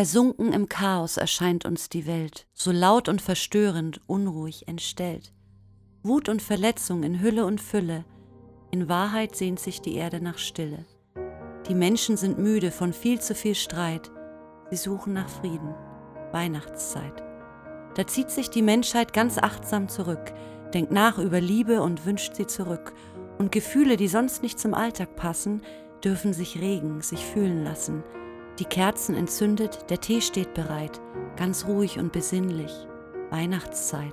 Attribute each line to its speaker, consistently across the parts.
Speaker 1: Versunken im Chaos erscheint uns die Welt, so laut und verstörend, unruhig entstellt. Wut und Verletzung in Hülle und Fülle, in Wahrheit sehnt sich die Erde nach Stille. Die Menschen sind müde von viel zu viel Streit, sie suchen nach Frieden. Weihnachtszeit. Da zieht sich die Menschheit ganz achtsam zurück, denkt nach über Liebe und wünscht sie zurück. Und Gefühle, die sonst nicht zum Alltag passen, dürfen sich regen, sich fühlen lassen. Die Kerzen entzündet, der Tee steht bereit, ganz ruhig und besinnlich. Weihnachtszeit.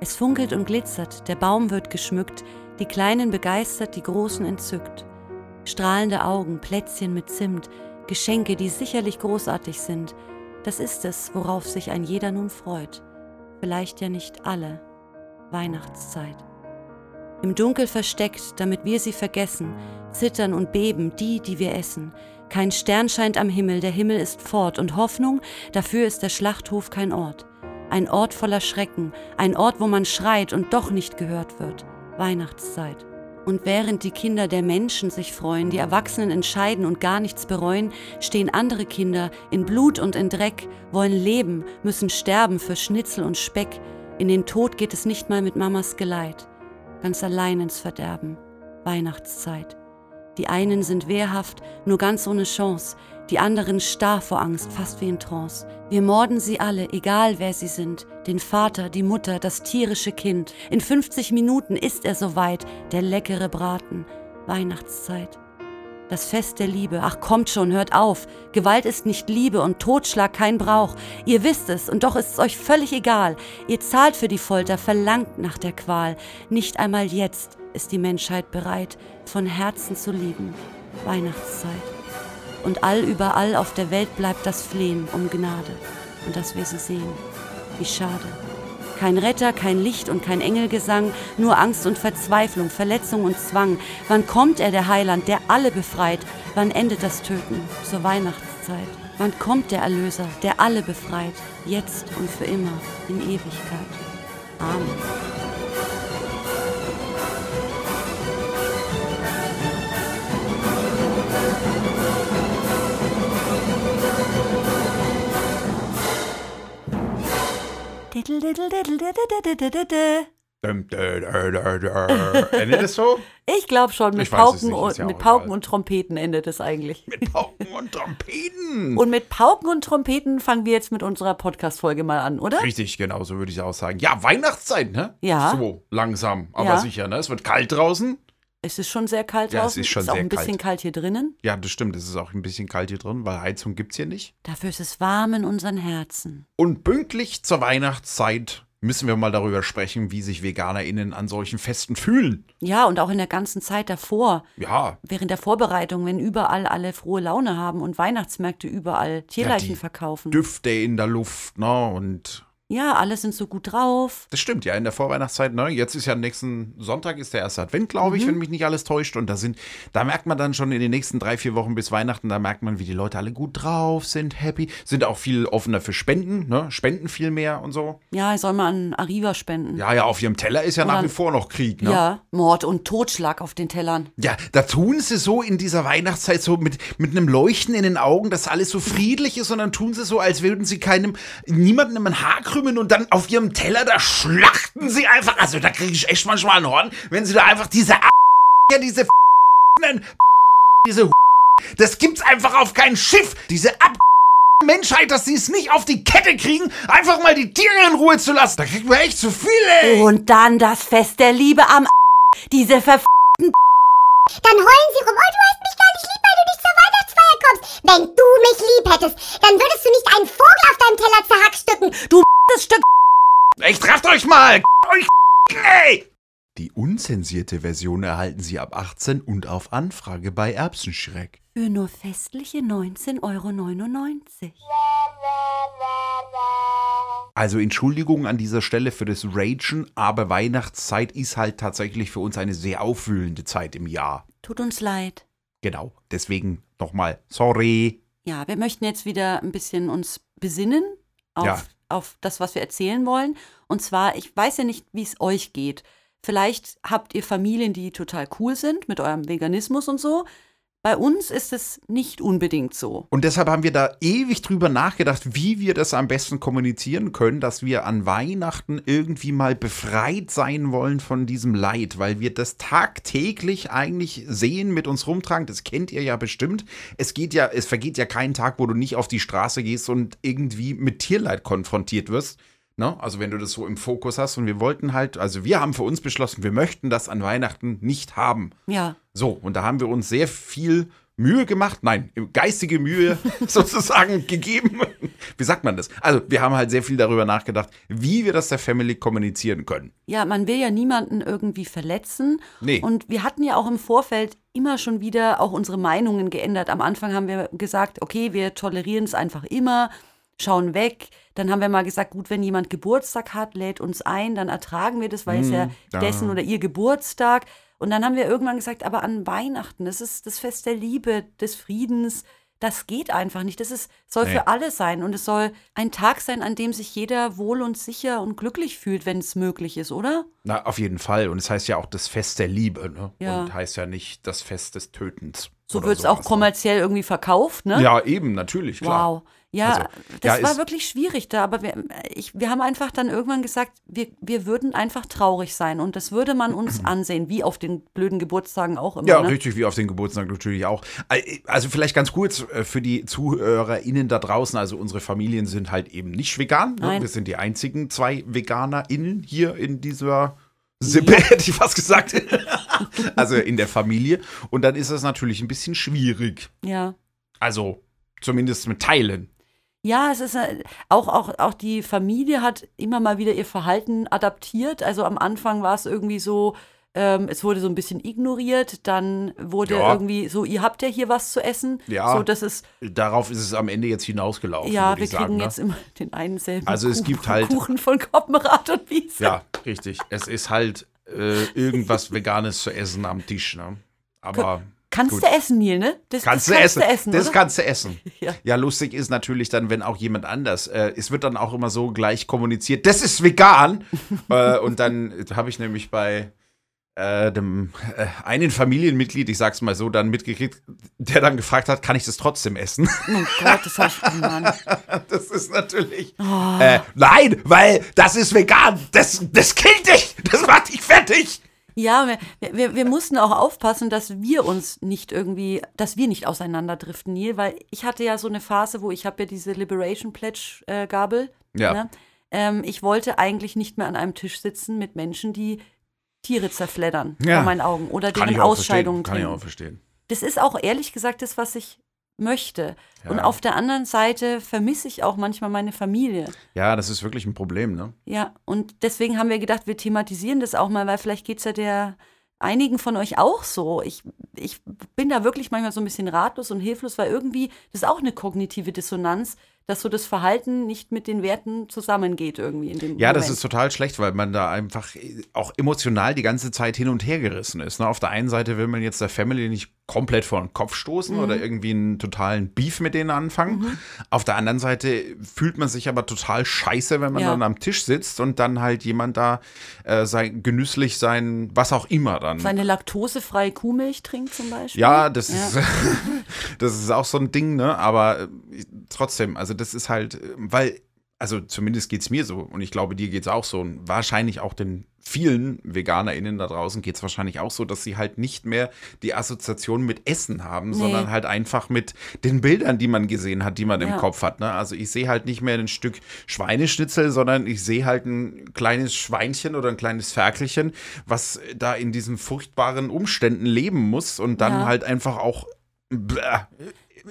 Speaker 1: Es funkelt und glitzert, der Baum wird geschmückt, die Kleinen begeistert, die Großen entzückt. Strahlende Augen, Plätzchen mit Zimt, Geschenke, die sicherlich großartig sind, das ist es, worauf sich ein jeder nun freut. Vielleicht ja nicht alle. Weihnachtszeit. Im Dunkel versteckt, damit wir sie vergessen, zittern und beben die, die wir essen. Kein Stern scheint am Himmel, der Himmel ist fort und Hoffnung, dafür ist der Schlachthof kein Ort. Ein Ort voller Schrecken, ein Ort, wo man schreit und doch nicht gehört wird. Weihnachtszeit. Und während die Kinder der Menschen sich freuen, die Erwachsenen entscheiden und gar nichts bereuen, stehen andere Kinder in Blut und in Dreck, wollen leben, müssen sterben für Schnitzel und Speck. In den Tod geht es nicht mal mit Mamas Geleit. Ganz allein ins Verderben. Weihnachtszeit. Die einen sind wehrhaft, nur ganz ohne Chance, die anderen starr vor Angst, fast wie in Trance. Wir morden sie alle, egal wer sie sind, den Vater, die Mutter, das tierische Kind. In 50 Minuten ist er soweit, der leckere Braten. Weihnachtszeit. Das Fest der Liebe. Ach kommt schon, hört auf. Gewalt ist nicht Liebe und Totschlag kein Brauch. Ihr wisst es und doch ist es euch völlig egal. Ihr zahlt für die Folter, verlangt nach der Qual. Nicht einmal jetzt ist die Menschheit bereit, von Herzen zu lieben. Weihnachtszeit. Und all überall auf der Welt bleibt das Flehen um Gnade und dass wir sie sehen. Wie schade. Kein Retter, kein Licht und kein Engelgesang, nur Angst und Verzweiflung, Verletzung und Zwang. Wann kommt er, der Heiland, der alle befreit? Wann endet das Töten zur Weihnachtszeit? Wann kommt der Erlöser, der alle befreit? Jetzt und für immer, in Ewigkeit. Amen.
Speaker 2: Endet es so?
Speaker 1: Ich glaube schon. Mit Pauken, und, mit Pauken und Trompeten endet es eigentlich.
Speaker 2: Mit Pauken und Trompeten.
Speaker 1: Und mit Pauken und Trompeten fangen wir jetzt mit unserer Podcast-Folge mal an, oder?
Speaker 2: Richtig, genau, so würde ich auch sagen. Ja, Weihnachtszeit, ne?
Speaker 1: Ja.
Speaker 2: So, langsam, aber
Speaker 1: Ja.
Speaker 2: sicher, ne? Es wird kalt draußen.
Speaker 1: Es ist schon sehr kalt
Speaker 2: Ja, es
Speaker 1: draußen.
Speaker 2: ist schon
Speaker 1: auch
Speaker 2: sehr
Speaker 1: ein bisschen
Speaker 2: kalt.
Speaker 1: kalt hier drinnen.
Speaker 2: Ja, das stimmt. Es ist auch ein bisschen kalt hier drin, weil Heizung gibt's hier nicht.
Speaker 1: Dafür ist es warm in unseren Herzen.
Speaker 2: Und pünktlich zur Weihnachtszeit müssen wir mal darüber sprechen, wie sich VeganerInnen an solchen Festen fühlen.
Speaker 1: Ja, und auch in der ganzen Zeit davor,
Speaker 2: Ja,
Speaker 1: während der Vorbereitung, wenn überall alle frohe Laune haben und Weihnachtsmärkte überall Tierleichen
Speaker 2: die
Speaker 1: verkaufen.
Speaker 2: Düfte in der Luft, ne? Und
Speaker 1: ja, alle sind so gut drauf.
Speaker 2: das stimmt, ja, in der Vorweihnachtszeit, ne? Jetzt ist ja nächsten Sonntag ist der erste Advent, glaube ich,
Speaker 1: Mhm.
Speaker 2: wenn mich nicht alles täuscht. Und da sind, da merkt man dann schon in den nächsten drei, vier Wochen bis Weihnachten, da merkt man, wie die Leute alle gut drauf sind, happy, sind auch viel offener für Spenden, ne? Spenden viel mehr und so.
Speaker 1: Ja, ich soll mal an Arriva spenden.
Speaker 2: Ja, ja, auf ihrem Teller ist ja
Speaker 1: Oder-
Speaker 2: nach wie vor noch Krieg, ne?
Speaker 1: Ja, Mord und Totschlag auf den Tellern.
Speaker 2: Ja, da tun sie so in dieser Weihnachtszeit so mit, mit einem Leuchten in den Augen, dass alles so friedlich ist und dann tun sie so, als würden sie keinem, niemandem ein Haar krümmen und dann auf ihrem Teller, da schlachten sie einfach, also da kriege ich echt manchmal ein Horn, wenn sie da einfach diese A ja, diese diese das gibt's einfach auf kein Schiff, diese Ab Menschheit, dass sie es nicht auf die Kette kriegen, einfach mal die Tiere in Ruhe zu lassen. Da kriegen wir echt zu viel, ey.
Speaker 1: Und dann das Fest der Liebe am Diese ver
Speaker 3: Dann heulen sie rum, oh, du hast mich gar nicht lieb, weil du nicht zur Weihnachtsfeier kommst. Wenn du mich lieb hättest, dann würdest du nicht einen Vogel auf deinem Teller zerhackstücken.
Speaker 1: Du das Stück
Speaker 2: Echt, rafft euch mal! Euch ey! Die unzensierte Version erhalten Sie ab 18 und auf Anfrage bei Erbsenschreck.
Speaker 1: für nur festliche 19,99 Euro.
Speaker 2: Also Entschuldigung an dieser Stelle für das Ragen, aber Weihnachtszeit ist halt tatsächlich für uns eine sehr aufwühlende Zeit im Jahr.
Speaker 1: Tut uns leid.
Speaker 2: Genau, deswegen nochmal sorry.
Speaker 1: Ja, wir möchten jetzt wieder ein bisschen uns besinnen auf,
Speaker 2: Ja.
Speaker 1: auf das, was wir erzählen wollen. Und zwar, ich weiß ja nicht, wie es euch geht. Vielleicht habt ihr Familien, die total cool sind mit eurem Veganismus und so. Bei uns ist es nicht unbedingt so.
Speaker 2: Und deshalb haben wir da ewig drüber nachgedacht, wie wir das am besten kommunizieren können, dass wir an Weihnachten irgendwie mal befreit sein wollen von diesem Leid, weil wir das tagtäglich eigentlich sehen, mit uns rumtragen. Das kennt ihr ja bestimmt. Es geht ja, es vergeht ja kein Tag, wo du nicht auf die Straße gehst und irgendwie mit Tierleid konfrontiert wirst. Ne? Also wenn du das so im Fokus hast und wir wollten halt, also wir haben für uns beschlossen, wir möchten das an Weihnachten nicht haben.
Speaker 1: Ja.
Speaker 2: So, und da haben wir uns sehr viel Mühe gemacht, nein, geistige Mühe sozusagen gegeben. Wie sagt man das? Also, wir haben halt sehr viel darüber nachgedacht, wie wir das der Family kommunizieren können.
Speaker 1: Ja, man will ja niemanden irgendwie verletzen.
Speaker 2: Nee.
Speaker 1: Und wir hatten ja auch im Vorfeld immer schon wieder auch unsere Meinungen geändert. Am Anfang haben wir gesagt, okay, wir tolerieren es einfach immer, schauen weg. Dann haben wir mal gesagt, gut, wenn jemand Geburtstag hat, lädt uns ein, dann ertragen wir das, weil es ja
Speaker 2: Mhm,
Speaker 1: dessen oder ihr Geburtstag. Und dann haben wir irgendwann gesagt, aber an Weihnachten, das ist das Fest der Liebe, des Friedens, das geht einfach nicht. Das ist, soll
Speaker 2: Nee.
Speaker 1: für alle sein und es soll ein Tag sein, an dem sich jeder wohl und sicher und glücklich fühlt, wenn es möglich ist, oder?
Speaker 2: Na, auf jeden Fall. Und es heißt ja auch das Fest der Liebe, ne?
Speaker 1: Ja.
Speaker 2: Und heißt ja nicht das Fest des Tötens.
Speaker 1: So wird es auch
Speaker 2: ne?
Speaker 1: kommerziell irgendwie verkauft, ne?
Speaker 2: Ja, eben, natürlich, klar.
Speaker 1: Wow. Ja,
Speaker 2: Also,
Speaker 1: das
Speaker 2: ja,
Speaker 1: war wirklich schwierig da, aber wir, ich, wir haben einfach dann irgendwann gesagt, wir, wir würden einfach traurig sein und das würde man uns ansehen, wie auf den blöden Geburtstagen auch immer.
Speaker 2: Ja,
Speaker 1: ne?
Speaker 2: richtig, wie auf den Geburtstag natürlich auch. Also vielleicht ganz kurz äh, für die ZuhörerInnen da draußen, also unsere Familien sind halt eben nicht vegan. Ne?
Speaker 1: Nein.
Speaker 2: Wir sind die einzigen zwei VeganerInnen hier in dieser Sippe, hätte ich fast gesagt. also in der Familie. Und dann ist das natürlich ein bisschen schwierig.
Speaker 1: Ja.
Speaker 2: Also zumindest mit Teilen.
Speaker 1: Ja, es ist äh, auch, auch, auch die Familie hat immer mal wieder ihr Verhalten adaptiert. Also am Anfang war es irgendwie so, ähm, es wurde so ein bisschen ignoriert, dann wurde
Speaker 2: Ja.
Speaker 1: irgendwie so, ihr habt ja hier was zu essen.
Speaker 2: Ja.
Speaker 1: So, das ist,
Speaker 2: Darauf ist es am Ende jetzt hinausgelaufen.
Speaker 1: ja, wir
Speaker 2: ich sagen,
Speaker 1: kriegen
Speaker 2: ne?
Speaker 1: jetzt immer den einen selben
Speaker 2: Also es
Speaker 1: Kuchen,
Speaker 2: gibt halt-
Speaker 1: Kuchen von Koppenrad und Wiese.
Speaker 2: Ja, richtig. Es ist halt äh, irgendwas Veganes zu essen am Tisch. Ne? Aber
Speaker 1: Kannst
Speaker 2: gut.
Speaker 1: du essen, Neil, ne? Das,
Speaker 2: Kannst,
Speaker 1: das
Speaker 2: du
Speaker 1: kannst
Speaker 2: essen.
Speaker 1: du essen,
Speaker 2: das
Speaker 1: oder?
Speaker 2: kannst du essen.
Speaker 1: Ja.
Speaker 2: Ja. lustig ist natürlich dann, wenn auch jemand anders. Äh, es wird dann auch immer so gleich kommuniziert, das ist vegan. äh, und dann habe ich nämlich bei äh, dem äh, einen Familienmitglied, ich sag's mal so, dann mitgekriegt, der dann gefragt hat, kann ich das trotzdem essen?
Speaker 1: Oh Gott, das hab ich, oh.
Speaker 2: Das ist natürlich. Äh, nein, weil das ist vegan. Das, das killt dich. Das macht dich fertig.
Speaker 1: Ja, wir, wir, wir mussten auch aufpassen, dass wir uns nicht irgendwie, dass wir nicht auseinanderdriften, Neil, weil ich hatte ja so eine Phase, wo ich habe ja diese Liberation Pledge äh, Gabel.
Speaker 2: Ja.
Speaker 1: Ne? Ähm, ich wollte eigentlich nicht mehr an einem Tisch sitzen mit Menschen, die Tiere zerfleddern
Speaker 2: Ja.
Speaker 1: vor meinen Augen oder
Speaker 2: Kann
Speaker 1: deren Ausscheidungen.
Speaker 2: Kann ich auch verstehen.
Speaker 1: Das ist auch ehrlich gesagt das, was ich möchte. Und
Speaker 2: Ja.
Speaker 1: auf der anderen Seite vermisse ich auch manchmal meine Familie.
Speaker 2: Ja, das ist wirklich ein Problem, ne?
Speaker 1: Ja, und deswegen haben wir gedacht, wir thematisieren das auch mal, weil vielleicht geht es ja der einigen von euch auch so. Ich, ich bin da wirklich manchmal so ein bisschen ratlos und hilflos, weil irgendwie das ist auch eine kognitive Dissonanz, dass so das Verhalten nicht mit den Werten zusammengeht irgendwie in dem
Speaker 2: Ja,
Speaker 1: Moment.
Speaker 2: das ist total schlecht, weil man da einfach auch emotional die ganze Zeit hin und her gerissen ist. Ne? Auf der einen Seite will man jetzt der Family nicht komplett vor den Kopf stoßen oder irgendwie einen totalen Beef mit denen anfangen. Auf der anderen Seite fühlt man sich aber total scheiße, wenn man
Speaker 1: Ja.
Speaker 2: dann am Tisch sitzt und dann halt jemand da äh, sein, genüsslich sein, was auch immer dann.
Speaker 1: Seine laktosefreie Kuhmilch trinkt zum Beispiel.
Speaker 2: Ja, das
Speaker 1: Ja.
Speaker 2: ist das ist auch so ein Ding, ne? Aber äh, trotzdem, also das ist halt, äh, weil, also zumindest geht's mir so und ich glaube, dir geht's auch so und wahrscheinlich auch den vielen VeganerInnen da draußen geht's wahrscheinlich auch so, dass sie halt nicht mehr die Assoziation mit Essen haben, sondern halt einfach mit den Bildern, die man gesehen hat, die man
Speaker 1: Ja.
Speaker 2: im Kopf hat. Ne? Also ich sehe halt nicht mehr ein Stück Schweineschnitzel, sondern ich sehe halt ein kleines Schweinchen oder ein kleines Ferkelchen, was da in diesen furchtbaren Umständen leben muss und dann
Speaker 1: Ja.
Speaker 2: halt einfach auch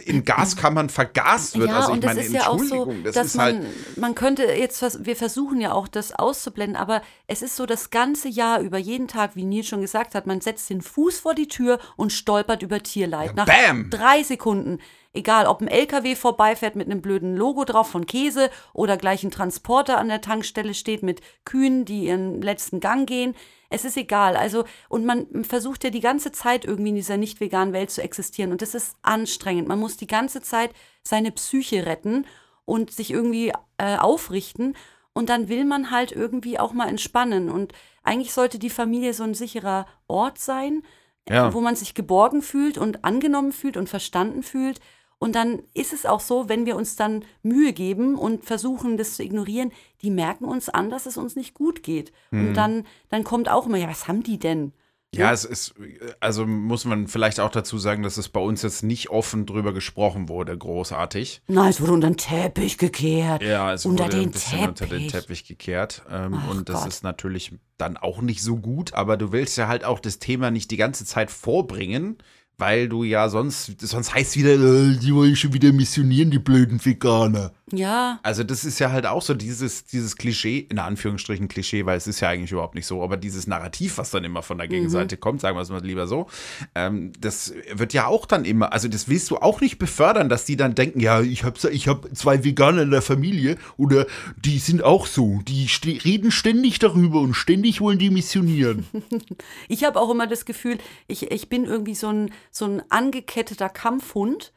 Speaker 2: in Gaskammern vergast wird.
Speaker 1: Ja,
Speaker 2: also ich
Speaker 1: und das
Speaker 2: meine,
Speaker 1: ist ja auch so,
Speaker 2: das
Speaker 1: dass
Speaker 2: ist
Speaker 1: man,
Speaker 2: halt.
Speaker 1: man könnte jetzt, wir versuchen ja auch das auszublenden, aber es ist so das ganze Jahr über, jeden Tag, wie Nils schon gesagt hat, man setzt den Fuß vor die Tür und stolpert über Tierleid. Nach
Speaker 2: bam!
Speaker 1: drei Sekunden, egal ob ein LKW vorbeifährt mit einem blöden Logo drauf von Käse oder gleich ein Transporter an der Tankstelle steht mit Kühen, die ihren letzten Gang gehen. Es ist egal. Also, und man versucht ja die ganze Zeit irgendwie in dieser nicht veganen Welt zu existieren. Und das ist anstrengend. Man muss die ganze Zeit seine Psyche retten und sich irgendwie äh, aufrichten. Und dann will man halt irgendwie auch mal entspannen. Und eigentlich sollte die Familie so ein sicherer Ort sein,
Speaker 2: Ja.
Speaker 1: wo man sich geborgen fühlt und angenommen fühlt und verstanden fühlt. Und dann ist es auch so, wenn wir uns dann Mühe geben und versuchen, das zu ignorieren, die merken uns an, dass es uns nicht gut geht.
Speaker 2: Hm.
Speaker 1: Und dann, dann kommt auch immer, ja, was haben die denn?
Speaker 2: Ja, es ist, also muss man vielleicht auch dazu sagen, dass es bei uns jetzt nicht offen drüber gesprochen wurde, großartig.
Speaker 1: Na, es wurde unter den Teppich gekehrt.
Speaker 2: Ja, es
Speaker 1: unter
Speaker 2: wurde
Speaker 1: den
Speaker 2: ein bisschen
Speaker 1: Teppich.
Speaker 2: unter den Teppich gekehrt. Ähm, und das
Speaker 1: Gott.
Speaker 2: ist natürlich dann auch nicht so gut, aber du willst ja halt auch das Thema nicht die ganze Zeit vorbringen, weil du ja sonst, sonst heißt wieder, äh, die wollen schon wieder missionieren, die blöden Veganer.
Speaker 1: Ja,
Speaker 2: Also das ist ja halt auch so dieses, dieses Klischee, in Anführungsstrichen Klischee, weil es ist ja eigentlich überhaupt nicht so, aber dieses Narrativ, was dann immer von der Gegenseite kommt, sagen wir es mal lieber so, ähm, das wird ja auch dann immer, also das willst du auch nicht befördern, dass die dann denken, ja, ich habe ich hab zwei Veganer in der Familie oder die sind auch so, die ste- reden ständig darüber und ständig wollen die missionieren.
Speaker 1: ich habe auch immer das Gefühl, ich, ich bin irgendwie so ein, so ein angeketteter Kampfhund.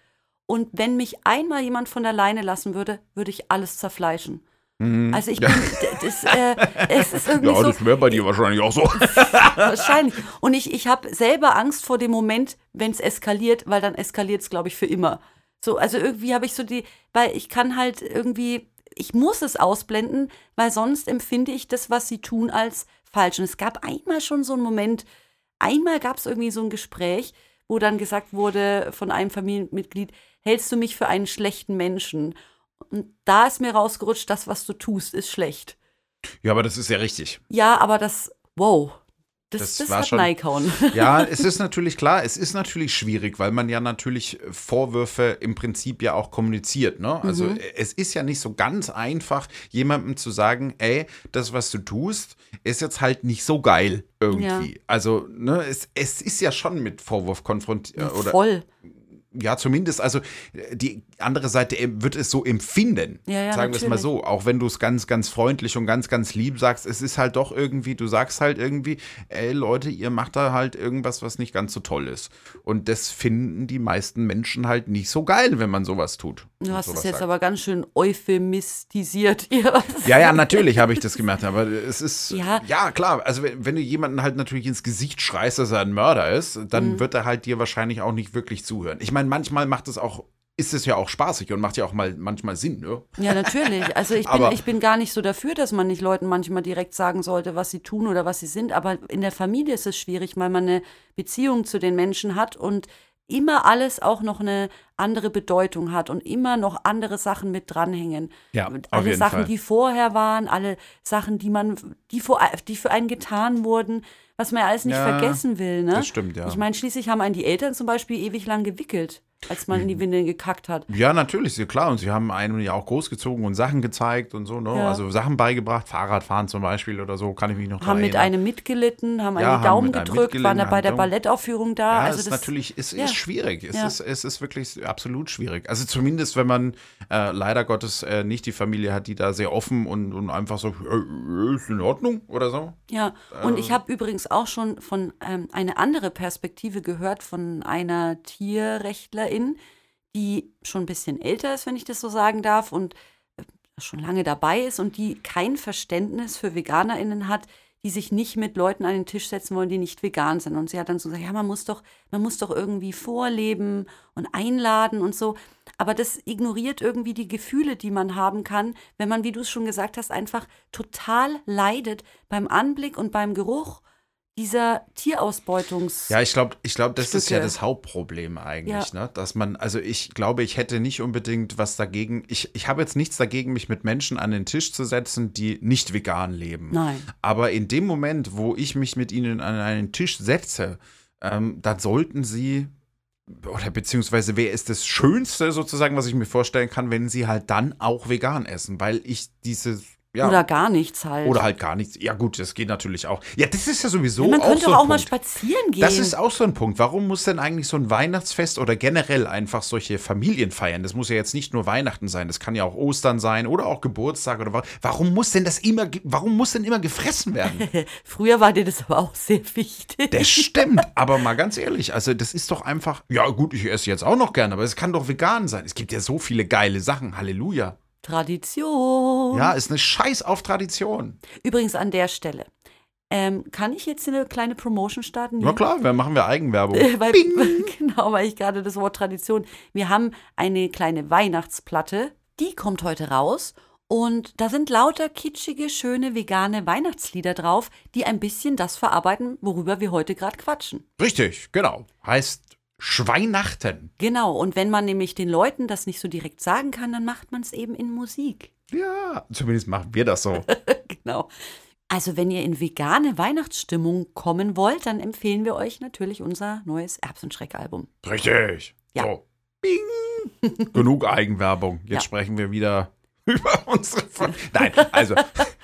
Speaker 1: Und wenn mich einmal jemand von der Leine lassen würde, würde ich alles zerfleischen. Also ich bin, das, äh, es ist irgendwie so,
Speaker 2: wäre bei dir wahrscheinlich auch so.
Speaker 1: wahrscheinlich. Und ich, ich habe selber Angst vor dem Moment, wenn es eskaliert, weil dann eskaliert es, glaube ich, für immer. So, also irgendwie habe ich so die, weil ich kann halt irgendwie, ich muss es ausblenden, weil sonst empfinde ich das, was sie tun, als falsch. Und es gab einmal schon so einen Moment, einmal gab es irgendwie so ein Gespräch, wo dann gesagt wurde von einem Familienmitglied, hältst du mich für einen schlechten Menschen? Und da ist mir rausgerutscht, das, was du tust, ist schlecht.
Speaker 2: Ja, aber das ist ja richtig.
Speaker 1: Ja, aber das, wow, das,
Speaker 2: Das
Speaker 1: das,
Speaker 2: war
Speaker 1: hat
Speaker 2: schon-
Speaker 1: Neikauen.
Speaker 2: Ja, es ist natürlich klar, es ist natürlich schwierig, weil man ja natürlich Vorwürfe im Prinzip ja auch kommuniziert. Ne? Also
Speaker 1: Mhm.
Speaker 2: es ist ja nicht so ganz einfach, jemandem zu sagen, ey, das, was du tust, ist jetzt halt nicht so geil irgendwie. Also, ne, es, es ist ja schon mit Vorwurf konfrontiert. Oder
Speaker 1: Voll.
Speaker 2: Ja, zumindest, also äh, die andere Seite em- wird es so empfinden.
Speaker 1: Ja, ja,
Speaker 2: sagen wir es mal so. Auch wenn du es ganz, ganz freundlich und ganz, ganz lieb sagst, es ist halt doch irgendwie, du sagst halt irgendwie, ey Leute, ihr macht da halt irgendwas, was nicht ganz so toll ist. Und das finden die meisten Menschen halt nicht so geil, wenn man sowas tut.
Speaker 1: Du hast es jetzt
Speaker 2: sagt.
Speaker 1: aber ganz schön euphemistisiert. Ja,
Speaker 2: ja, natürlich habe ich das gemacht, aber es ist,
Speaker 1: Ja.
Speaker 2: ja, klar, also wenn, wenn du jemanden halt natürlich ins Gesicht schreist, dass er ein Mörder ist, dann
Speaker 1: Mhm.
Speaker 2: wird er halt dir wahrscheinlich auch nicht wirklich zuhören. Ich meine, manchmal macht es auch, ist es ja auch spaßig und macht ja auch mal manchmal Sinn, ne?
Speaker 1: Ja, natürlich. Also ich bin, ich bin gar nicht so dafür, dass man nicht Leuten manchmal direkt sagen sollte, was sie tun oder was sie sind. Aber in der Familie ist es schwierig, weil man eine Beziehung zu den Menschen hat und immer alles auch noch eine andere Bedeutung hat und immer noch andere Sachen mit dranhängen.
Speaker 2: Ja,
Speaker 1: alle Sachen,
Speaker 2: Fall.
Speaker 1: die vorher waren, alle Sachen, die man, die, vor, die für einen getan wurden, was man ja alles nicht
Speaker 2: Ja,
Speaker 1: vergessen will. Ne?
Speaker 2: das stimmt, ja.
Speaker 1: Ich meine, schließlich haben einen die Eltern zum Beispiel ewig lang gewickelt, als man in
Speaker 2: Mhm.
Speaker 1: die Windeln gekackt hat.
Speaker 2: Ja, natürlich, klar. Und sie haben einen ja auch großgezogen und Sachen gezeigt und so, ne?
Speaker 1: Ja.
Speaker 2: Also Sachen beigebracht, Fahrradfahren zum Beispiel oder so, kann ich mich noch
Speaker 1: haben mit
Speaker 2: erinnern.
Speaker 1: einem mitgelitten, haben
Speaker 2: Ja,
Speaker 1: einen
Speaker 2: haben
Speaker 1: Daumen
Speaker 2: einem
Speaker 1: gedrückt, waren da bei der
Speaker 2: haben
Speaker 1: Ballettaufführung da.
Speaker 2: Ja,
Speaker 1: also
Speaker 2: ist
Speaker 1: das,
Speaker 2: natürlich, es
Speaker 1: ja.
Speaker 2: ist schwierig. Es,
Speaker 1: Ja.
Speaker 2: ist, es ist wirklich absolut schwierig. Also zumindest, wenn man äh, leider Gottes äh, nicht die Familie hat, die da sehr offen und, und einfach so, äh, ist in Ordnung oder so.
Speaker 1: ja. Und
Speaker 2: Ähm.
Speaker 1: ich habe übrigens auch schon von ähm, eine andere Perspektive gehört von einer Tierrechtlerin, die schon ein bisschen älter ist, wenn ich das so sagen darf, und äh, schon lange dabei ist und die kein Verständnis für VeganerInnen hat, die sich nicht mit Leuten an den Tisch setzen wollen, die nicht vegan sind. Und sie hat dann so gesagt, ja, man muss doch, man muss doch irgendwie vorleben und einladen und so. Aber das ignoriert irgendwie die Gefühle, die man haben kann, wenn man, wie du es schon gesagt hast, einfach total leidet beim Anblick und beim Geruch dieser Tierausbeutungs.
Speaker 2: Ja, ich glaube, ich glaub, das ist ja
Speaker 1: Stücke.
Speaker 2: das Hauptproblem eigentlich,
Speaker 1: Ja.
Speaker 2: ne? Dass man, also ich glaube, ich hätte nicht unbedingt was dagegen. Ich, ich habe jetzt nichts dagegen, mich mit Menschen an den Tisch zu setzen, die nicht vegan leben.
Speaker 1: Nein.
Speaker 2: Aber in dem Moment, wo ich mich mit ihnen an einen Tisch setze, ähm, dann sollten sie oder beziehungsweise wäre es das Schönste sozusagen, was ich mir vorstellen kann, wenn sie halt dann auch vegan essen, weil ich diese ja,
Speaker 1: Oder gar nichts halt.
Speaker 2: oder halt gar nichts. Ja, gut, das geht natürlich auch. Ja, das ist ja sowieso
Speaker 1: Ja, man
Speaker 2: auch
Speaker 1: könnte
Speaker 2: so
Speaker 1: doch
Speaker 2: ein
Speaker 1: auch mal spazieren gehen.
Speaker 2: Das ist auch so ein Punkt. Warum muss denn eigentlich so ein Weihnachtsfest oder generell einfach solche Familien feiern? Das muss ja jetzt nicht nur Weihnachten sein, das kann ja auch Ostern sein oder auch Geburtstag oder wa- warum muss denn das immer, warum muss denn immer gefressen werden?
Speaker 1: Früher war dir das aber auch sehr wichtig.
Speaker 2: Das stimmt, aber mal ganz ehrlich, also das ist doch einfach, ja gut, ich esse jetzt auch noch gerne, aber es kann doch vegan sein. Es gibt ja so viele geile Sachen, Halleluja.
Speaker 1: Tradition.
Speaker 2: Ja, ist eine Scheiß auf Tradition.
Speaker 1: Übrigens an der Stelle. Ähm, kann ich jetzt eine kleine Promotion starten?
Speaker 2: Na klar, wir machen wir Eigenwerbung.
Speaker 1: Äh, weil, genau, weil ich gerade das Wort Tradition. Wir haben eine kleine Weihnachtsplatte, die kommt heute raus. Und da sind lauter kitschige, schöne, vegane Weihnachtslieder drauf, die ein bisschen das verarbeiten, worüber wir heute gerade quatschen.
Speaker 2: Richtig, genau. Heißt Schweihnachten.
Speaker 1: Genau, und wenn man nämlich den Leuten das nicht so direkt sagen kann, dann macht man es eben in Musik.
Speaker 2: Ja, zumindest machen wir das so.
Speaker 1: genau. Also wenn ihr in vegane Weihnachtsstimmung kommen wollt, dann empfehlen wir euch natürlich unser neues Erbsenschreck-Album.
Speaker 2: Richtig.
Speaker 1: Ja.
Speaker 2: So. Bing. Genug Eigenwerbung. Jetzt
Speaker 1: Ja.
Speaker 2: sprechen wir wieder über unsere. Ver Nein, also.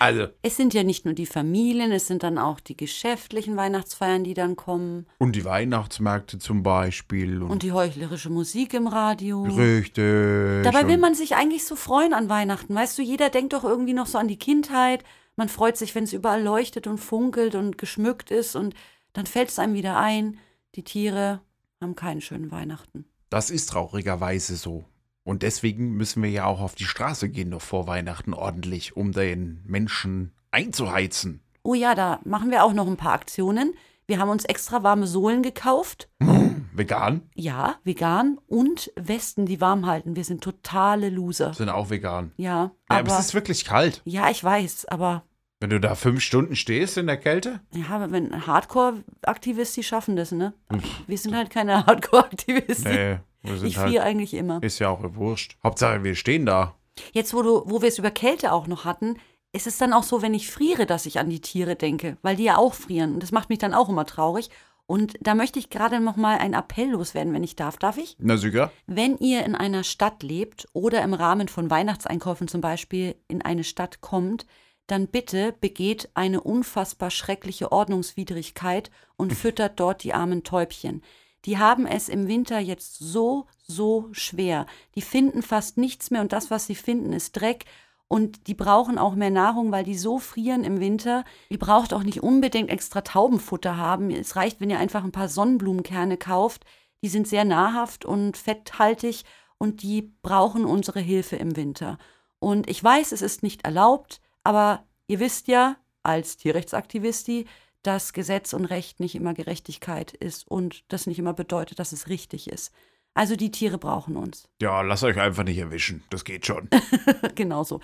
Speaker 2: Also,
Speaker 1: Es sind ja nicht nur die Familien, es sind dann auch die geschäftlichen Weihnachtsfeiern, die dann kommen
Speaker 2: und die Weihnachtsmärkte zum Beispiel. Und,
Speaker 1: und die heuchlerische Musik im Radio.
Speaker 2: richtig.
Speaker 1: Dabei will man sich eigentlich so freuen an Weihnachten. Weißt du, jeder denkt doch irgendwie noch so an die Kindheit. Man freut sich, wenn es überall leuchtet und funkelt und geschmückt ist und dann fällt es einem wieder ein, die Tiere haben keinen schönen Weihnachten.
Speaker 2: Das ist traurigerweise so. Und deswegen müssen wir ja auch auf die Straße gehen noch vor Weihnachten ordentlich, um den Menschen einzuheizen.
Speaker 1: Oh ja, da machen wir auch noch ein paar Aktionen. Wir haben uns extra warme Sohlen gekauft.
Speaker 2: Vegan
Speaker 1: Ja, vegan und Westen, die warm halten. Wir sind totale Loser.
Speaker 2: sind auch vegan.
Speaker 1: Ja,
Speaker 2: Ja, aber
Speaker 1: aber
Speaker 2: es ist wirklich kalt.
Speaker 1: ja, ich weiß, aber
Speaker 2: Wenn du da fünf Stunden stehst in der Kälte,
Speaker 1: ja, aber wenn Hardcore-Aktivisten, die schaffen das, ne? Wir sind halt keine Hardcore-Aktivisten.
Speaker 2: nee,
Speaker 1: ich friere
Speaker 2: halt,
Speaker 1: eigentlich immer.
Speaker 2: ist ja auch wurscht. Hauptsache, wir stehen da.
Speaker 1: Jetzt, wo, du, wo wir es über Kälte auch noch hatten, ist es dann auch so, wenn ich friere, dass ich an die Tiere denke, weil die ja auch frieren. Und das macht mich dann auch immer traurig. Und da möchte ich gerade noch mal einen Appell loswerden, wenn ich darf. Darf ich?
Speaker 2: Na sicher.
Speaker 1: Wenn ihr in einer Stadt lebt oder im Rahmen von Weihnachtseinkäufen zum Beispiel in eine Stadt kommt, dann bitte begeht eine unfassbar schreckliche Ordnungswidrigkeit und füttert dort die armen Täubchen. Die haben es im Winter jetzt so, so schwer. Die finden fast nichts mehr und das, was sie finden, ist Dreck. Und die brauchen auch mehr Nahrung, weil die so frieren im Winter. Ihr braucht auch nicht unbedingt extra Taubenfutter haben. Es reicht, wenn ihr einfach ein paar Sonnenblumenkerne kauft. Die sind sehr nahrhaft und fetthaltig und die brauchen unsere Hilfe im Winter. Und ich weiß, es ist nicht erlaubt, aber ihr wisst ja, als Tierrechtsaktivisti, dass Gesetz und Recht nicht immer Gerechtigkeit ist und das nicht immer bedeutet, dass es richtig ist. Also die Tiere brauchen uns.
Speaker 2: Ja, lasst euch einfach nicht erwischen. Das geht schon.
Speaker 1: Genauso.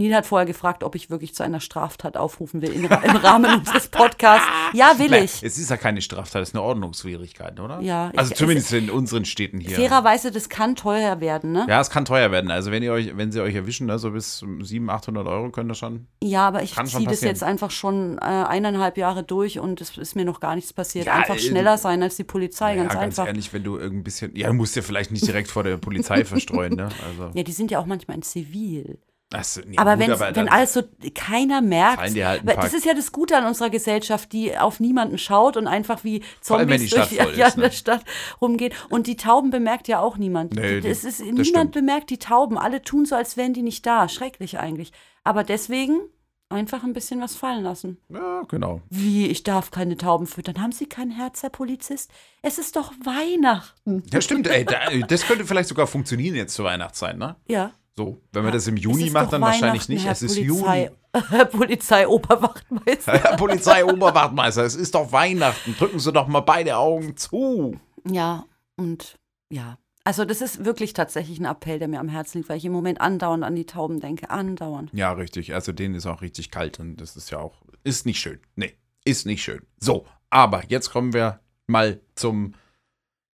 Speaker 1: Nina hat vorher gefragt, ob ich wirklich zu einer Straftat aufrufen will im, Ra- im Rahmen unseres Podcasts. Ja, will
Speaker 2: Nein,
Speaker 1: ich.
Speaker 2: Es ist ja keine Straftat, es ist eine Ordnungswidrigkeit, oder?
Speaker 1: Ja,
Speaker 2: Also
Speaker 1: ich-
Speaker 2: zumindest in unseren Städten hier.
Speaker 1: Fairerweise, das kann teuer werden, ne?
Speaker 2: Ja, es kann teuer werden. Also wenn ihr euch, wenn sie euch erwischen, ne, so bis 700, 800 Euro könnt ihr schon.
Speaker 1: Ja, aber ich ziehe das jetzt einfach schon äh, eineinhalb Jahre durch und es ist mir noch gar nichts passiert.
Speaker 2: Ja,
Speaker 1: einfach
Speaker 2: äh,
Speaker 1: schneller sein als die Polizei,
Speaker 2: ja,
Speaker 1: ganz
Speaker 2: ganz
Speaker 1: einfach.
Speaker 2: ehrlich, wenn du irgend bisschen, ja, du musst ja vielleicht nicht direkt vor der Polizei verstreuen, ne? Also,
Speaker 1: Ja, die sind ja auch manchmal in Zivil.
Speaker 2: Das, ja,
Speaker 1: aber
Speaker 2: gut,
Speaker 1: wenn,
Speaker 2: aber
Speaker 1: wenn alles so keiner merkt,
Speaker 2: halt
Speaker 1: das ist ja das Gute an unserer Gesellschaft, die auf niemanden schaut und einfach wie Zombies
Speaker 2: die
Speaker 1: durch
Speaker 2: voll
Speaker 1: ja,
Speaker 2: ist,
Speaker 1: in
Speaker 2: ne?
Speaker 1: der Stadt rumgeht. Und die Tauben bemerkt ja auch niemand.
Speaker 2: Nee, die-
Speaker 1: es ist,
Speaker 2: das
Speaker 1: niemand
Speaker 2: stimmt.
Speaker 1: bemerkt die Tauben. Alle tun so, als wären die nicht da. Schrecklich eigentlich. Aber deswegen einfach ein bisschen was fallen lassen.
Speaker 2: ja, genau.
Speaker 1: Wie, ich darf keine Tauben füttern. Haben Sie kein Herz, Herr Polizist? Es ist doch Weihnachten.
Speaker 2: Ja, stimmt, ey, da, das könnte vielleicht sogar funktionieren jetzt zur Weihnachtszeit, ne?
Speaker 1: Ja.
Speaker 2: So, wenn man das im Juni macht, dann wahrscheinlich nicht.
Speaker 1: Herr
Speaker 2: es ist
Speaker 1: Polizei,
Speaker 2: Juni.
Speaker 1: Herr Polizeioberwachtmeister.
Speaker 2: Herr Polizeioberwachtmeister, es ist doch Weihnachten. Drücken Sie doch mal beide Augen zu.
Speaker 1: Ja, und ja. Also das ist wirklich tatsächlich ein Appell, der mir am Herzen liegt, weil ich im Moment andauernd an die Tauben denke. Andauernd.
Speaker 2: Ja, richtig. Also denen ist auch richtig kalt und das ist ja auch, ist nicht schön. Nee, ist nicht schön. So, aber jetzt kommen wir mal zum,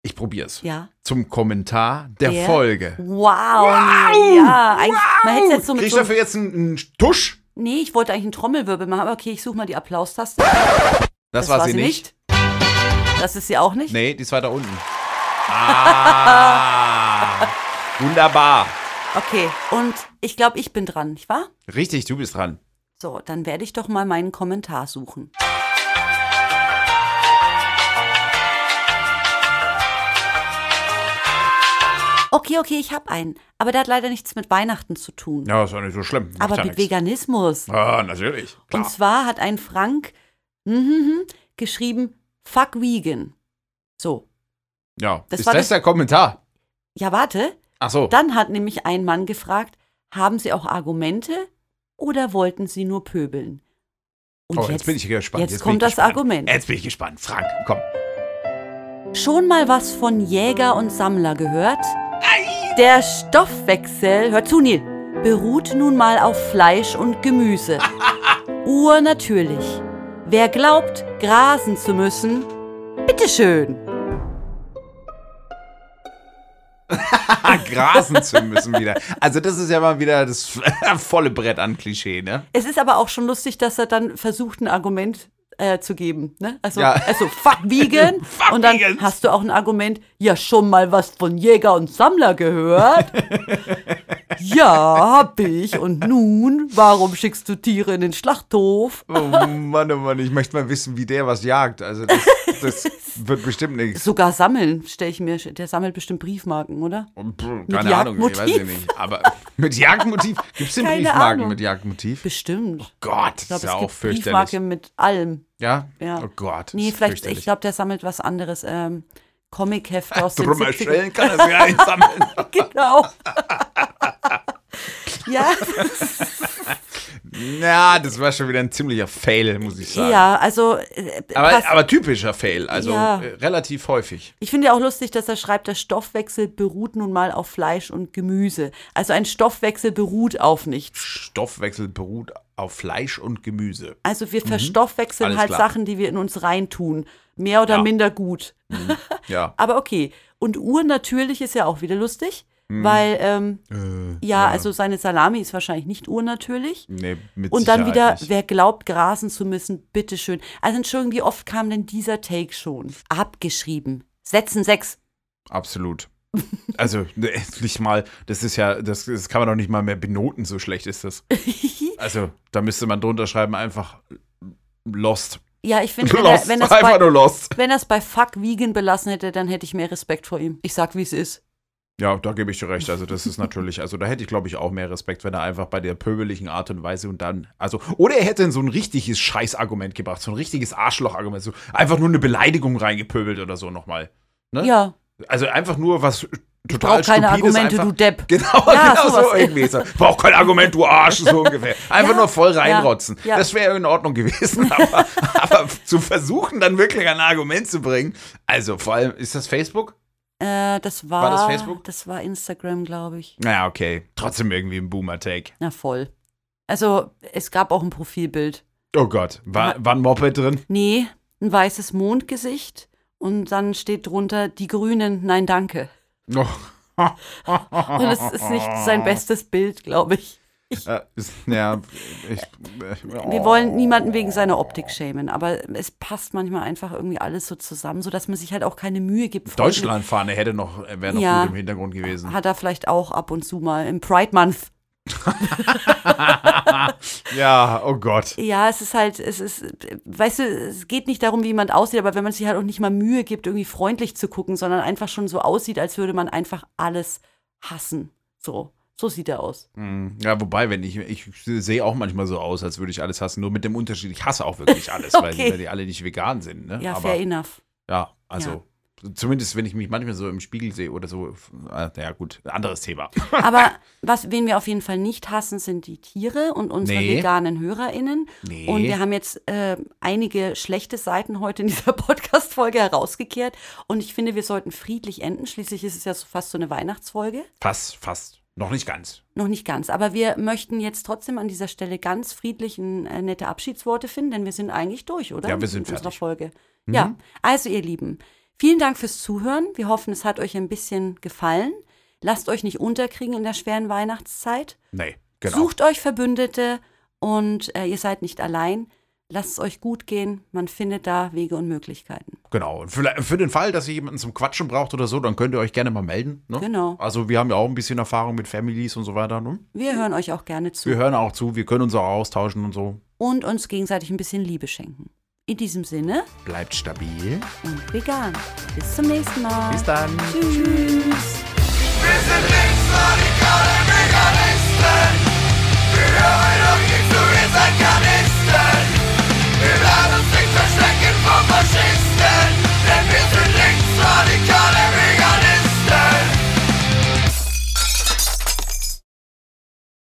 Speaker 2: ich probier's,
Speaker 1: Ja.
Speaker 2: zum Kommentar der,
Speaker 1: Der?
Speaker 2: Folge.
Speaker 1: Wow. Ja, eigentlich, man hätte es jetzt so mit
Speaker 2: Krieg ich
Speaker 1: so,
Speaker 2: dafür jetzt einen, einen Tusch?
Speaker 1: Nee, ich wollte eigentlich einen Trommelwirbel machen, aber okay, ich suche mal die Applaustaste.
Speaker 2: Das, war, sie nicht.
Speaker 1: Das ist sie auch nicht?
Speaker 2: Nee, die ist weiter unten. Ah, wunderbar.
Speaker 1: Okay, und ich glaube, ich bin dran, nicht wahr?
Speaker 2: Richtig, du bist dran.
Speaker 1: So, dann werde ich doch mal meinen Kommentar suchen. Okay, okay, ich habe einen. Aber der hat leider nichts mit Weihnachten zu tun.
Speaker 2: Ja, ist auch nicht so schlimm. Macht
Speaker 1: aber
Speaker 2: ja
Speaker 1: mit
Speaker 2: nichts.
Speaker 1: Veganismus.
Speaker 2: Ah, natürlich. Klar.
Speaker 1: Und zwar hat ein Frank mhm, geschrieben, fuck vegan. So,
Speaker 2: ja,
Speaker 1: das
Speaker 2: ist
Speaker 1: war
Speaker 2: das
Speaker 1: das-
Speaker 2: der Kommentar?
Speaker 1: ja warte.
Speaker 2: Ach so.
Speaker 1: Dann hat nämlich ein Mann gefragt, haben Sie auch Argumente oder wollten Sie nur pöbeln? Und
Speaker 2: Oh, jetzt, bin ich gespannt.
Speaker 1: Jetzt,
Speaker 2: bin
Speaker 1: kommt das
Speaker 2: gespannt.
Speaker 1: Argument.
Speaker 2: Jetzt bin ich gespannt. Frank, komm.
Speaker 1: Schon mal was von Jäger und Sammler gehört? Der Stoffwechsel, hör zu, Neil, beruht nun mal auf Fleisch und Gemüse. Urnatürlich. Wer glaubt, grasen zu müssen, bitteschön.
Speaker 2: Grasen zu müssen wieder. Also das ist ja mal wieder das volle Brett an Klischee, ne?
Speaker 1: Es ist aber auch schon lustig, dass er dann versucht, ein Argument äh, zu geben. Ne? Also,
Speaker 2: Ja.
Speaker 1: also fuck vegan.
Speaker 2: Fuck
Speaker 1: und dann
Speaker 2: Vegans.
Speaker 1: hast du auch ein Argument, ja, schon mal was von Jäger und Sammler gehört? ja, hab ich. Und nun, warum schickst du Tiere in den Schlachthof?
Speaker 2: Oh Mann, oh Mann, ich möchte mal wissen, wie der was jagt. Also das, das wird bestimmt nichts.
Speaker 1: Sogar sammeln, stelle ich mir. Der sammelt bestimmt Briefmarken, oder?
Speaker 2: Keine Ahnung, ich weiß ja nicht. Aber mit Jagdmotiv? Gibt es denn
Speaker 1: Keine
Speaker 2: Briefmarken
Speaker 1: Ahnung.
Speaker 2: mit Jagdmotiv?
Speaker 1: Bestimmt.
Speaker 2: Gott,
Speaker 1: Ich
Speaker 2: das
Speaker 1: glaube,
Speaker 2: ist ja auch fürchterlich.
Speaker 1: Briefmarke mit allem.
Speaker 2: Ja?
Speaker 1: Ja.
Speaker 2: Oh Gott.
Speaker 1: Nee, vielleicht, ich glaube, der sammelt was anderes. Ähm, Comichefte aus den
Speaker 2: Drum
Speaker 1: 70ern.
Speaker 2: erstellen kann er sie einsammeln.
Speaker 1: Genau. ja,
Speaker 2: Ja, das war schon wieder ein ziemlicher Fail, muss ich sagen.
Speaker 1: ja, also äh,
Speaker 2: Aber, aber typischer Fail, also
Speaker 1: Ja.
Speaker 2: äh, relativ häufig.
Speaker 1: ich finde ja auch lustig, dass er schreibt, der Stoffwechsel beruht nun mal auf Fleisch und Gemüse. Also ein Stoffwechsel beruht auf nichts.
Speaker 2: Stoffwechsel beruht auf Fleisch und Gemüse.
Speaker 1: Also wir verstoffwechseln
Speaker 2: Mhm. Alles
Speaker 1: halt
Speaker 2: klar.
Speaker 1: Sachen, die wir in uns reintun. Mehr oder
Speaker 2: Ja.
Speaker 1: minder gut.
Speaker 2: Ja.
Speaker 1: Aber okay. Und urnatürlich ist ja auch wieder lustig,
Speaker 2: Mhm.
Speaker 1: weil, ähm,
Speaker 2: Äh,
Speaker 1: ja, also seine Salami ist wahrscheinlich nicht urnatürlich.
Speaker 2: Nee, mit
Speaker 1: Und dann
Speaker 2: Sicherheit
Speaker 1: wieder,
Speaker 2: nicht.
Speaker 1: wer glaubt, grasen zu müssen, bitteschön. Also Entschuldigung, wie oft kam denn dieser Take schon? Abgeschrieben. Setzen sechs.
Speaker 2: Absolut. Also, ne, nicht mal, das ist ja, das, das kann man doch nicht mal mehr benoten, so schlecht ist das. Also, da müsste man drunter schreiben, einfach Lost.
Speaker 1: Ja, ich finde, wenn er wenn
Speaker 2: einfach
Speaker 1: bei, wenn er's bei Fuck Vegan belassen hätte, dann hätte ich mehr Respekt vor ihm. Ich sag, wie es ist.
Speaker 2: Ja, da gebe ich dir recht. Also, das ist natürlich, also da hätte ich, glaube ich, auch mehr Respekt, wenn er einfach bei der pöbeligen Art und Weise und dann, also, oder er hätte so ein richtiges Scheißargument gebracht, so ein richtiges Arschlochargument, so einfach nur eine Beleidigung reingepöbelt oder so nochmal. Ne?
Speaker 1: Ja,
Speaker 2: Also einfach nur was total
Speaker 1: brauch keine
Speaker 2: Stupides
Speaker 1: Argumente,
Speaker 2: einfach,
Speaker 1: du Depp.
Speaker 2: Genau,
Speaker 1: Ja,
Speaker 2: genau
Speaker 1: sowas.
Speaker 2: so irgendwie. So, Brauch kein Argument, du Arsch, so ungefähr. Einfach
Speaker 1: Ja,
Speaker 2: nur voll reinrotzen.
Speaker 1: ja.
Speaker 2: Das wäre in Ordnung gewesen, aber, aber zu versuchen, dann wirklich ein Argument zu bringen. Also vor allem, ist das Facebook?
Speaker 1: Äh, das war,
Speaker 2: War das Facebook?
Speaker 1: Das war Instagram, glaube ich.
Speaker 2: Naja, okay. Trotzdem irgendwie ein Boomer-Take.
Speaker 1: Na voll. Also, es gab auch ein Profilbild.
Speaker 2: Oh Gott. War, war ein Moped drin?
Speaker 1: Nee, ein weißes Mondgesicht und dann steht drunter, die Grünen, nein, danke.
Speaker 2: Oh.
Speaker 1: Und es ist nicht sein bestes Bild, glaube ich.
Speaker 2: Äh, ist, ja, ich, äh,
Speaker 1: Wir wollen niemanden wegen seiner Optik schämen, aber es passt manchmal einfach irgendwie alles so zusammen, sodass man sich halt auch keine Mühe gibt.
Speaker 2: Deutschlandfahne hätte noch, wäre noch
Speaker 1: Ja.
Speaker 2: gut im Hintergrund gewesen.
Speaker 1: Hat er vielleicht auch ab und zu mal im Pride Month.
Speaker 2: Ja, oh Gott.
Speaker 1: Ja, es ist halt, es ist, weißt du, es geht nicht darum, wie jemand aussieht, aber wenn man sich halt auch nicht mal Mühe gibt, irgendwie freundlich zu gucken, sondern einfach schon so aussieht, als würde man einfach alles hassen. So, so sieht er aus.
Speaker 2: Hm, Ja, wobei, wenn ich, ich sehe auch manchmal so aus, als würde ich alles hassen, nur mit dem Unterschied, ich hasse auch wirklich alles, weil,
Speaker 1: Okay.
Speaker 2: weil die alle nicht vegan sind. Ne?
Speaker 1: Ja,
Speaker 2: Aber
Speaker 1: fair enough.
Speaker 2: ja, also zumindest wenn ich mich manchmal so im Spiegel sehe oder so, äh, ja gut, anderes Thema.
Speaker 1: Aber was, wen wir auf jeden Fall nicht hassen, sind die Tiere und unsere
Speaker 2: Nee.
Speaker 1: veganen HörerInnen.
Speaker 2: Nee.
Speaker 1: Und wir haben jetzt äh, einige schlechte Seiten heute in dieser Podcast-Folge herausgekehrt. Und ich finde, wir sollten friedlich enden. Schließlich ist es ja so fast so eine Weihnachtsfolge.
Speaker 2: Fast, fast. Noch nicht ganz.
Speaker 1: Noch nicht ganz. Aber wir möchten jetzt trotzdem an dieser Stelle ganz friedlich ein, äh, nette Abschiedsworte finden, denn wir sind eigentlich durch, oder?
Speaker 2: Ja, wir sind
Speaker 1: Mit unserer
Speaker 2: fertig.
Speaker 1: Folge. Ja, also ihr Lieben, vielen Dank fürs Zuhören. Wir hoffen, es hat euch ein bisschen gefallen. Lasst euch nicht unterkriegen in der schweren Weihnachtszeit.
Speaker 2: Nee, genau.
Speaker 1: Sucht euch Verbündete und äh, ihr seid nicht allein lasst es euch gut gehen. Man findet da Wege und Möglichkeiten.
Speaker 2: Genau. Für, für den Fall, dass ihr jemanden zum Quatschen braucht oder so, dann könnt ihr euch gerne mal melden. Ne?
Speaker 1: Genau.
Speaker 2: Also wir haben ja auch ein bisschen Erfahrung mit Families und so weiter. Ne?
Speaker 1: Wir hören euch auch gerne zu.
Speaker 2: Wir hören auch zu. Wir können uns auch austauschen und so.
Speaker 1: Und uns gegenseitig ein bisschen Liebe schenken. In diesem Sinne,
Speaker 2: bleibt stabil
Speaker 1: und vegan. Bis zum nächsten Mal.
Speaker 2: Bis dann.
Speaker 1: Tschüss. Tschüss.
Speaker 4: Wir sind links, radikale Veganisten. Wir hören auf zu, ihr seid Six.